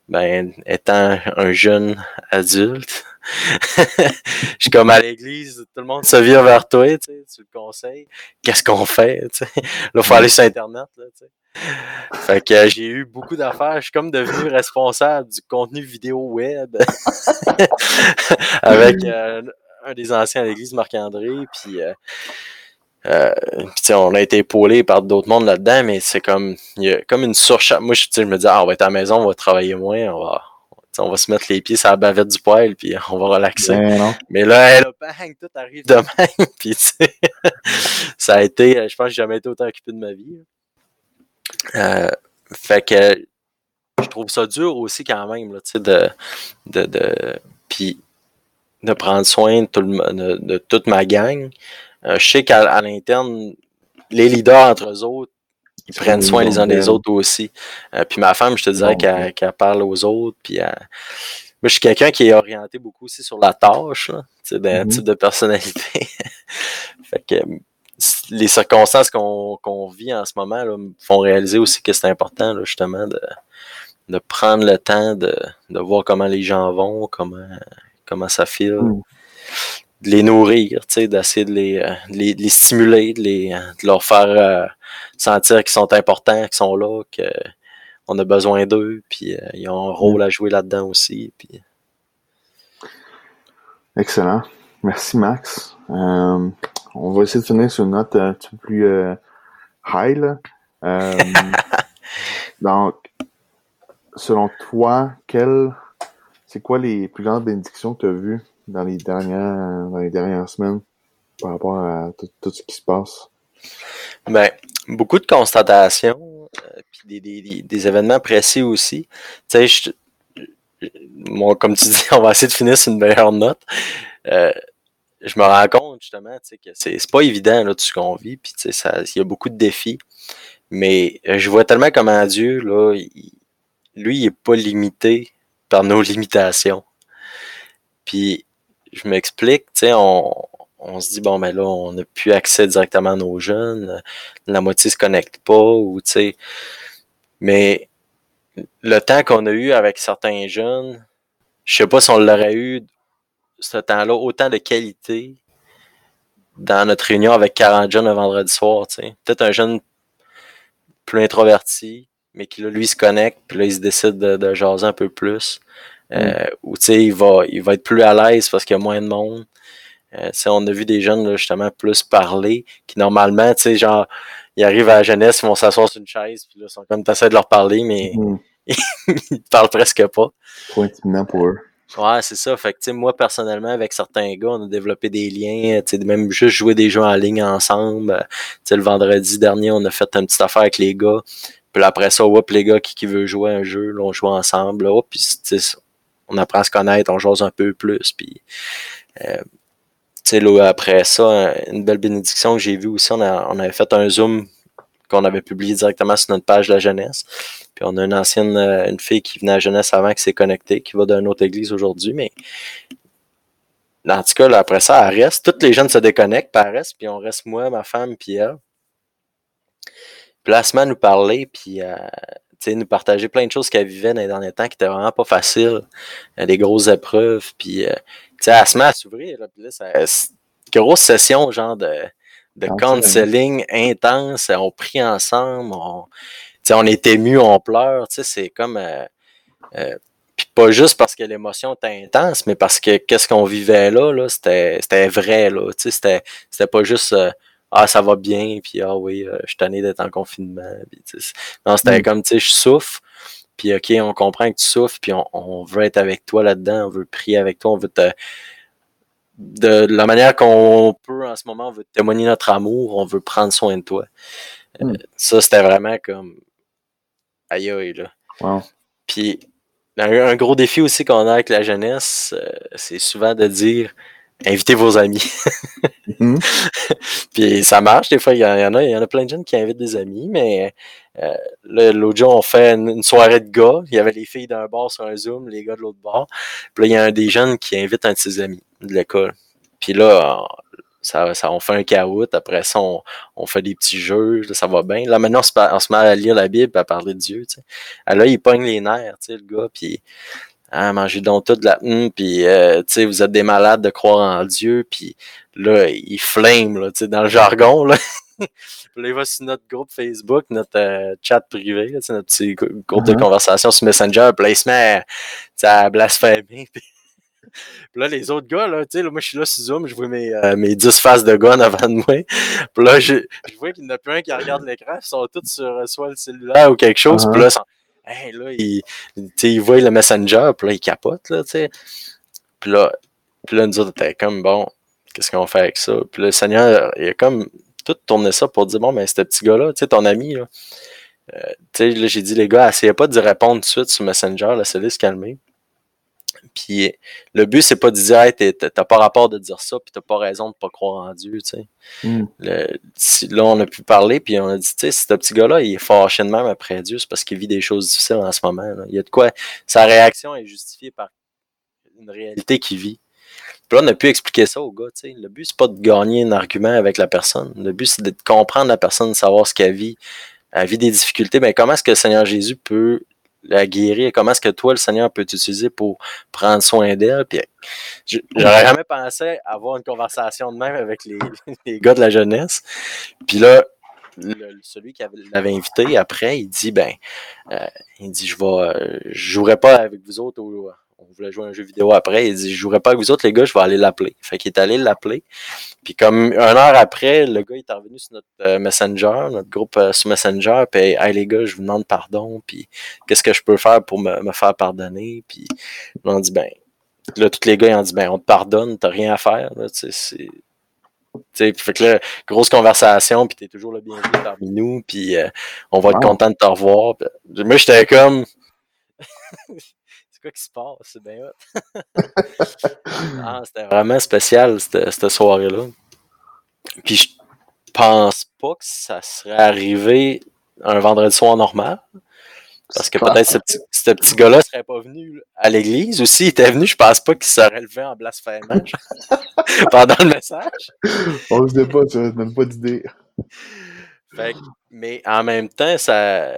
ben, étant un jeune adulte, [laughs] je suis comme à l'église, tout le monde se vire vers toi, tu, sais, tu le conseilles. Qu'est-ce qu'on fait? Tu sais? Là, il faut aller sur Internet. Là, tu sais. Fait que j'ai eu beaucoup d'affaires. Je suis comme devenu responsable du contenu vidéo web [laughs] avec euh, un des anciens à l'église, Marc-André. Puis euh, euh, on a été épaulé par d'autres mondes là-dedans, mais c'est comme il y a comme une surcharge. Moi, je, je me dis, ah, on va être à la maison, on va travailler moins, on va, on va se mettre les pieds sur la bavette du poêle, puis on va relaxer. mais là, le bang, tout arrive de même. [laughs] puis [laughs] ça a été, je pense que j'ai jamais été autant occupé de ma vie. Euh, fait que je trouve ça dur aussi quand même, là, de, de, de, puis de prendre soin de, tout le, de toute ma gang. Euh, je sais qu'à l'interne, les leaders entre eux autres, ils prennent soin les uns des autres aussi. Euh, puis ma femme, je te dirais qu'elle parle aux autres. Puis moi, je suis quelqu'un qui est orienté beaucoup aussi sur la tâche, d'un mm-hmm. type de personnalité. [laughs] fait que les circonstances qu'on vit en ce moment là, me font réaliser aussi que c'est important, là, justement, de, de prendre le temps de, de voir comment les gens vont, comment, comment ça file. Mm de les nourrir, d'essayer de les, euh, de les, de les, stimuler, de, les, euh, de leur faire euh, sentir qu'ils sont importants, qu'ils sont là, qu'on a besoin d'eux, puis ils ont un rôle à jouer là-dedans aussi. Puis... Excellent. Merci Max. on va essayer de finir sur une note un petit peu plus high. Là. [laughs] donc, selon toi, quel, c'est quoi les plus grandes bénédictions que tu as vues? Dans les dernières, dans les dernières semaines par rapport à tout, ce qui se passe? Ben, beaucoup de constatations, euh, puis des, des, des, événements précis aussi. Tu sais, moi, comme tu [laughs] dis, on va essayer de finir sur une meilleure note. Euh, je me rends compte justement que c'est pas évident là, tout ce qu'on vit, puis il y a beaucoup de défis. Mais euh, je vois tellement comment Dieu, là, lui, il est pas limité par nos [laughs] limitations. Puis je m'explique, tu sais, on, on se dit, bon, ben là, on n'a plus accès directement à nos jeunes, la moitié se connecte pas, ou tu sais. Mais le temps qu'on a eu avec certains jeunes, je sais pas si on l'aurait eu, ce temps-là, autant de qualité dans notre réunion avec 40 jeunes le vendredi soir, tu sais. Peut-être un jeune plus introverti, mais qui là, lui se connecte, puis là, il se décide de, de jaser un peu plus. Euh, mm. Sais, il va, il va être plus à l'aise parce qu'il y a moins de monde. Euh, on a vu des jeunes là, justement plus parler, qui normalement, tu sais, genre, ils arrivent à la jeunesse, ils vont s'asseoir sur une chaise, puis là, ils sont comme t'essaies de leur parler, mais mm. [laughs] ils parlent presque pas. Trop intimidant pour eux. Ouais, c'est ça. Fait que, moi, personnellement, avec certains gars, on a développé des liens, tu sais, même juste jouer des jeux en ligne ensemble. Sais, le vendredi dernier, on a fait une petite affaire avec les gars. Puis après ça, hop, les gars qui, qui veulent jouer un jeu, là, on joue ensemble. Là, puis, on apprend à se connaître, on joue un peu plus. Puis, euh, là, après ça, une belle bénédiction que j'ai vue aussi, on, avait fait un Zoom qu'on avait publié directement sur notre page de la jeunesse. Puis on a une ancienne, euh, une fille qui venait à la jeunesse avant qui s'est connectée, qui va d'une autre église aujourd'hui, mais en tout cas, après ça, elle reste. Toutes les jeunes se déconnectent, puis elle reste, puis on reste moi, ma femme, puis elle. Asma nous parlait, puis euh, nous partager plein de choses qu'elle vivait dans les derniers temps qui étaient vraiment pas faciles, euh, des grosses épreuves, puis euh, elle se met à s'ouvrir, puis là, ça, grosse session, genre de, de counseling intense, on prie ensemble, on, on est ému, on pleure, c'est comme... Euh, euh, puis pas juste parce que l'émotion était intense, mais parce que qu'est-ce qu'on vivait là, là c'était vrai, là, c'était pas juste... Euh, ah, ça va bien, puis ah oui, je suis tanné d'être en confinement. non, c'était mm. comme, tu sais, je souffre, puis ok, on comprend que tu souffres, puis on, on veut être avec toi là-dedans, on veut prier avec toi, on veut te, de la manière qu'on peut en ce moment, on veut témoigner notre amour, on veut prendre soin de toi. Euh, hmm. ça, c'était vraiment comme aïe aïe là. Puis un, gros défi aussi qu'on a avec la jeunesse, euh, c'est souvent de dire invitez vos amis. Hmm. [laughs] Puis ça marche, des fois, il y, en a, il y en a plein de jeunes qui invitent des amis, mais euh, l'autre jour, on fait une, soirée de gars. Il y avait les filles d'un bar sur un Zoom, les gars de l'autre bar. Puis là, il y a un des jeunes qui invite un de ses amis de l'école. Puis là, ça, ça, on fait un caout. Après ça, on, fait des petits jeux. ça va bien. Là, maintenant, on se, met à lire la Bible et à parler de Dieu. Tu sais. Là, il pogne les nerfs, tu sais, le gars. Puis, ah, mangez donc tout de la... Hum, puis, euh, tu sais, vous êtes des malades de croire en Dieu. Puis là, il flame, là, tu sais, dans le jargon, là. là, il va sur notre groupe Facebook, notre euh, chat privé, là, notre petit groupe de uh-huh. conversation sur Messenger. Met à, blasphémer. Puis là, les autres gars, là, tu sais, moi, je suis là sur Zoom, je vois mes, euh, mes 10 faces de gars avant de moi. Puis là, je, je vois qu'il n'y en a plus un qui regarde l'écran, ils sont tous sur soit le cellulaire ou quelque chose. Puis là, uh-huh. Hey, là, ils voient le Messenger, puis là, ils capotent, là, tu sais. Puis là, puis là, nous autres, comme, bon, qu'est-ce qu'on fait avec ça? Puis le Seigneur, il a comme tout tourné ça pour dire, bon, mais ce petit gars-là, tu sais, ton ami, là, euh, tu sais, là, j'ai dit, les gars, essayez pas de répondre tout de suite sur Messenger, laissez-les se calmer. Puis le but, c'est pas de dire, hey, t'as pas rapport de dire ça, puis t'as pas raison de pas croire en Dieu, tu sais. Hmm. là, on a pu parler, puis on a dit, tu sais, ce petit gars-là, il est fâché de même après Dieu, c'est parce qu'il vit des choses difficiles en ce moment. Il y a de quoi, sa réaction est justifiée par une réalité qu'il vit. Puis là, on a pu expliquer ça au gars, tu sais. Le but, c'est pas de gagner un argument avec la personne. Le but, c'est de comprendre la personne, de savoir ce qu'elle vit. Elle vit des difficultés, mais comment est-ce que le Seigneur Jésus peut la guérir? Comment est-ce que toi, le Seigneur, peut t'utiliser pour prendre soin d'elle? Puis, j'aurais jamais pensé avoir une conversation de même avec les, [laughs] les gars de la jeunesse. Puis là, celui qui l'avait invité après, il dit ben, euh, il dit je vais, euh, je jouerai pas avec vous autres au, on voulait jouer un jeu vidéo après. Il dit, je jouerai pas avec vous autres, les gars, je vais aller l'appeler. Fait qu'il est allé l'appeler. Puis comme une heure après, le gars est revenu sur notre euh, Messenger, notre groupe euh, sur Messenger, puis hey les gars, je vous demande pardon, puis qu'est-ce que je peux faire pour me, faire pardonner? Puis on dit, ben, là, tous les gars, ils ont dit, ben, on te pardonne, t'as rien à faire, là, c'est... T'sais, fait que là, grosse conversation, puis t'es toujours le bienvenu parmi nous, puis euh, on va être content de te revoir. moi, j'étais comme... [laughs] quoi qui se passe? C'est bien [laughs] ah, c'était vraiment spécial, cette, soirée-là. Puis je pense pas que ça serait arrivé un vendredi soir normal. Parce que peut-être ce petit, ce petit gars-là serait pas venu à l'église. Ou s'il était venu, je pense pas qu'il serait levé en blasphémant [laughs] pendant le message. On ne sait pas, tu n'as même pas d'idée. mais en même temps, ça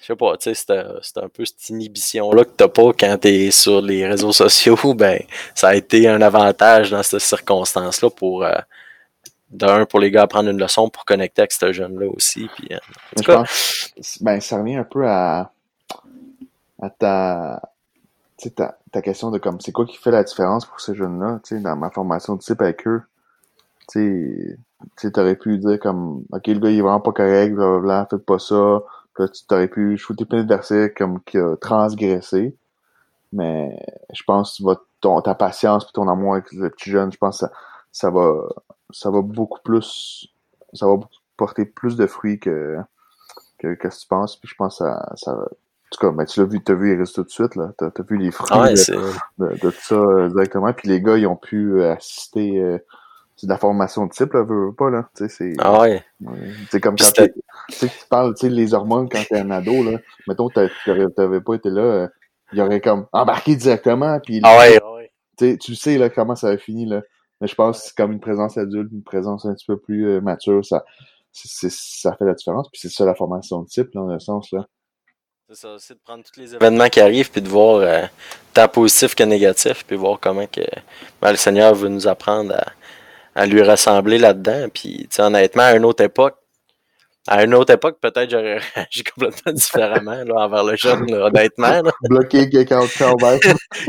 je sais pas, tu sais, c'est un peu cette inhibition-là que t'as pas quand t'es sur les réseaux sociaux, [laughs] ben, ça a été un avantage dans cette circonstance-là pour, euh, d'un pour les gars apprendre une leçon pour connecter avec ce jeune-là aussi. Puis, euh, en tout cas, ben, ça revient un peu à, à ta, ta, ta question de comme c'est quoi qui fait la différence pour ces jeunes-là, dans ma formation de type avec eux? Tu aurais pu dire comme OK, le gars il est vraiment pas correct, blablabla, faites pas ça. Là, tu t'aurais pu shooter plein de versets comme qui a transgressé. Mais je pense que ton, ta patience et ton amour avec les petits jeunes, je pense que ça, ça va ça va beaucoup plus ça va porter plus de fruits que que, que tu penses. Puis je pense que ça, ça en tout cas, ben, tu l'as vu, t'as vu les résultats tout de suite, là. T'as as vu les fruits ah de, de, tout ça euh, directement. Puis les gars, ils ont pu euh, assister euh, c'est de la formation de type, là, veux, pas, là. Tu sais, c'est. Ah ouais. C'est comme quand tu sais, tu parles, tu sais, les hormones quand t'es un ado, là. Mettons, t'avais pas été là, il y aurait comme embarqué directement, puis. Ah ouais, ouais. Tu tu sais, là, comment ça a fini, là. Mais je pense que c'est comme une présence adulte, une présence un petit peu plus mature, ça, c'est, ça fait la différence. Puis c'est ça la formation de type, là, dans le sens, là. C'est ça, c'est de prendre tous les événements qui arrivent, puis de voir euh, tant positif que négatif, puis voir comment que ben, le Seigneur veut nous apprendre à, à lui ressembler là-dedans. Puis, honnêtement, à une autre époque, à une autre époque, peut-être j'aurais [laughs] réagi complètement différemment là, envers le jeune, honnêtement. Là. Bloqué kick out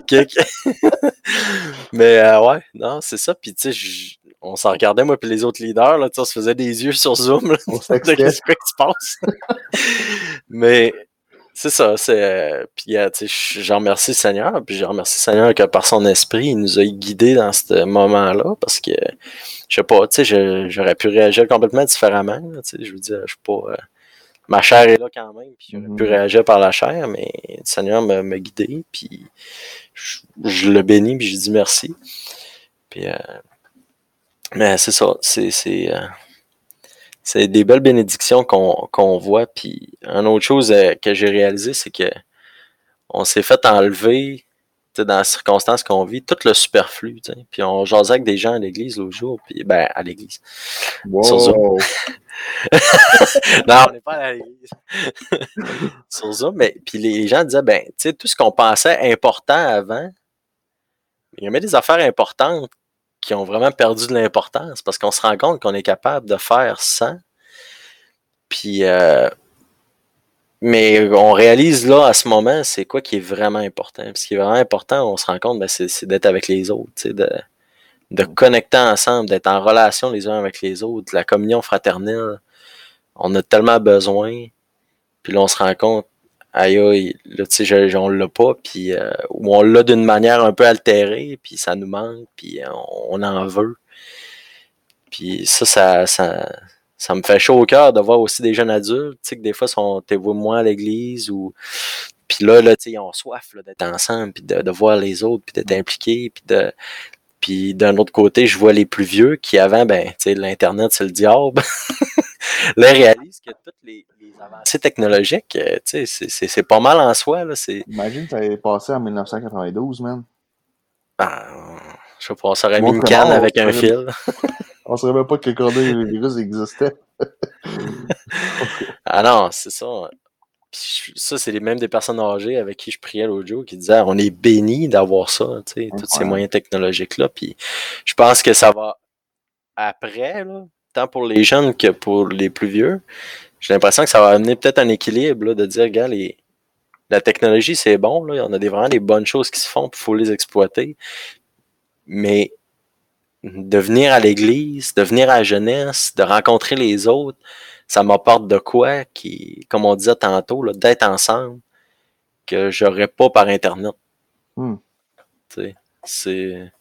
kick. Mais euh, ouais, non, c'est ça. Puis tu sais, on s'en regardait, moi puis les autres leaders, là, on se faisait des yeux sur Zoom. Là, on [laughs] qu'est-ce qui se passe. [laughs] Mais c'est ça, c'est euh, puis euh, j'en remercie le Seigneur, puis je remercie le Seigneur que par son esprit, il nous a guidés dans ce moment-là parce que je sais pas, tu sais, j'aurais pu réagir complètement différemment, tu sais, je veux dire, je suis pas euh, ma chair est là quand même, puis j'aurais pu mm-hmm. réagir par la chair, mais le Seigneur m'a guidé, puis je, le bénis, puis je dis merci. Puis mais c'est ça, c'est c'est des belles bénédictions qu'on voit. Puis, une autre chose euh, que j'ai réalisé, c'est que on s'est fait enlever dans les circonstances qu'on vit, tout le superflu. Puis on jasait avec des gens à l'église l'autre jour, puis ben à l'église. Wow. [laughs] non, on n'est pas à l'église. [laughs] Sur Zoom, mais puis les gens disaient ben, tu sais, tout ce qu'on pensait important avant, il y avait des affaires importantes qui ont vraiment perdu de l'importance parce qu'on se rend compte qu'on est capable de faire ça. Puis, euh, mais on réalise là, à ce moment, c'est quoi qui est vraiment important? Puis ce qui est vraiment important, on se rend compte, ben, c'est d'être avec les autres, de, de connecter ensemble, d'être en relation les uns avec les autres, la communion fraternelle. On a tellement besoin. Puis là, on se rend compte, aïe là, tu sais, on l'a pas, puis euh, ou on l'a d'une manière un peu altérée, puis ça nous manque, puis euh, on, en veut. Puis ça, ça, ça, ça me fait chaud au cœur de voir aussi des jeunes adultes, tu sais, que des fois, sont moins à l'église, ou puis là, là, tu sais, ils ont soif d'être ensemble, puis de, de, voir les autres, puis d'être impliqués, puis de... Puis d'un autre côté, je vois les plus vieux qui avant, ben, tu sais, l'Internet, c'est le diable. [laughs] là, ils réalisent que toutes les, avancées technologiques, euh, tu sais, c'est pas mal en soi. Là, Imagine, ça avait passé en 1992, man. Ben, je sais pas, on serait mis une canne avec un fil. [laughs] on ne saurait même pas que le coronavirus existait. [laughs] ah non, c'est ça. ça, c'est les mêmes des personnes âgées avec qui je priais l'autre jour qui disaient on est béni d'avoir ça, tu sais, tous ces moyens technologiques-là. Puis je pense que ça va après, là, tant pour les jeunes que pour les plus vieux j'ai l'impression que ça va amener peut-être un équilibre de dire, gars, la technologie, c'est bon, là, on a des, vraiment des bonnes choses qui se font, il faut les exploiter. Mais de venir à l'église, de venir à la jeunesse, de rencontrer les autres, ça m'apporte de quoi qui, comme on disait tantôt, d'être ensemble, que j'aurais pas par Internet. Hmm. C'est.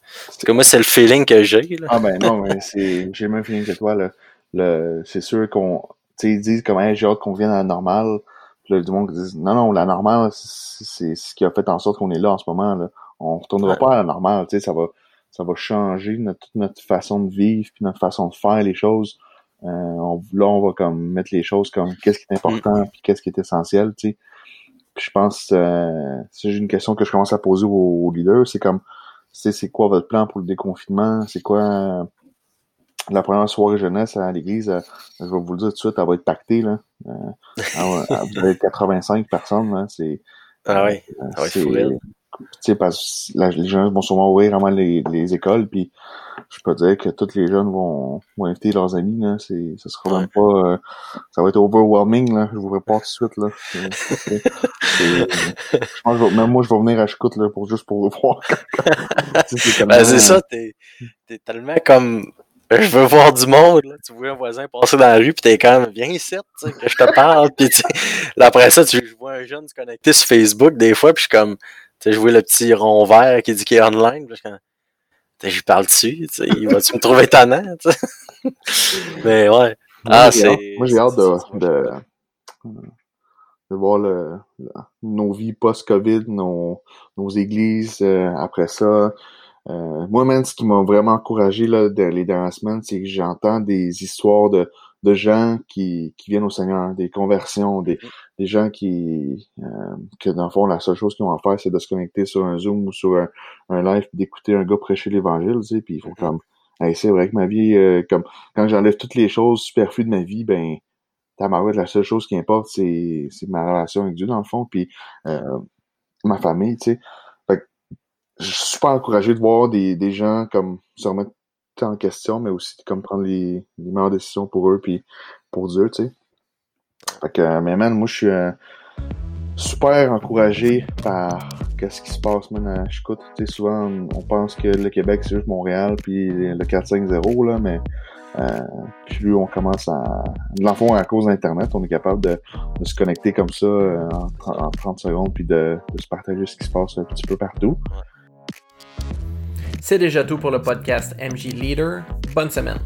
Comme moi, c'est le feeling que j'ai. Ah ben non, mais c'est. J'ai le même feeling que toi. Là. Le... C'est sûr qu'on sais, ils disent comme, hey, j'ai hâte qu'on vienne à la normale. Puis là, du monde dit, non, non, la normale, c'est ce qui a fait en sorte qu'on est là en ce moment. Là. On retournera pas à la normale, tu sais, ça va, ça va changer notre, toute notre façon de vivre, puis notre façon de faire les choses. Euh, on, là, on va comme mettre les choses comme qu'est-ce qui est important, mm. puis qu'est-ce qui est essentiel, tu sais. Puis je pense, euh, c'est une question que je commence à poser aux, aux leaders, c'est comme, c'est quoi votre plan pour le déconfinement? C'est quoi la première soirée jeunesse à l'église, euh, je vais vous le dire tout de suite, elle va être pactée. Là. Euh, [laughs] vous avez 85 personnes. Là, c'est, ah oui, ça être parce que les gens vont sûrement ouvrir vraiment les, les écoles. Puis je peux dire que tous les jeunes vont, vont inviter leurs amis. Là. C'est, ça sera même pas. Euh, ça va être overwhelming. Là. Je vous réponds tout de suite. Là. je pense que même moi, je vais venir à Chicout là, pour, juste pour le voir. [laughs] c'est, ben, c'est ça. T'es, t'es tellement comme je veux voir du monde, là. Tu vois un voisin passer dans la rue, pis t'es quand même, viens ici, tu sais, que je te parle, [laughs] pis tu là, après ça, tu vois un jeune se connecter sur Facebook, des fois, pis je suis comme, sais, je vois le petit rond vert qui dit qu'il est online, je parle dessus, il va-tu me trouver étonnant, tu sais? [laughs] Mais ouais. Ah, c'est. Moi, j'ai hâte de, de, de, voir le, nos vies post-COVID, nos, nos églises, euh, après ça, euh, moi, même, ce qui m'a vraiment encouragé là, les dernières semaines, c'est que j'entends des histoires de, de gens qui, qui viennent au Seigneur, des conversions, des, mm-hmm. des gens qui, euh, que dans le fond, la seule chose qu'ils ont à faire, c'est de se connecter sur un Zoom ou sur un, un live, d'écouter un gars prêcher l'Évangile, tu sais, puis ils font mm-hmm. comme, c'est vrai que ma vie, euh, comme, quand j'enlève toutes les choses superflues de ma vie, ben, tabarouette, la seule chose qui importe, c'est, c'est ma relation avec Dieu, dans le fond, puis euh, ma famille, tu sais je suis super encouragé de voir des, des gens comme se remettre en question, mais aussi comme prendre les, meilleures décisions pour eux puis pour Dieu, tu sais. Fait que, mais man, moi je suis euh, super encouragé par qu'est-ce qui se passe man à. Tu sais, souvent on pense que le Québec c'est juste Montréal puis le 4-5-0 là, mais euh, plus on commence à. L'enfant à cause d'Internet, on est capable de, se connecter comme ça euh, en, 30 secondes puis de, se partager ce qui se passe un petit peu partout. C'est déjà tout pour le podcast MJ Leader. Bonne semaine.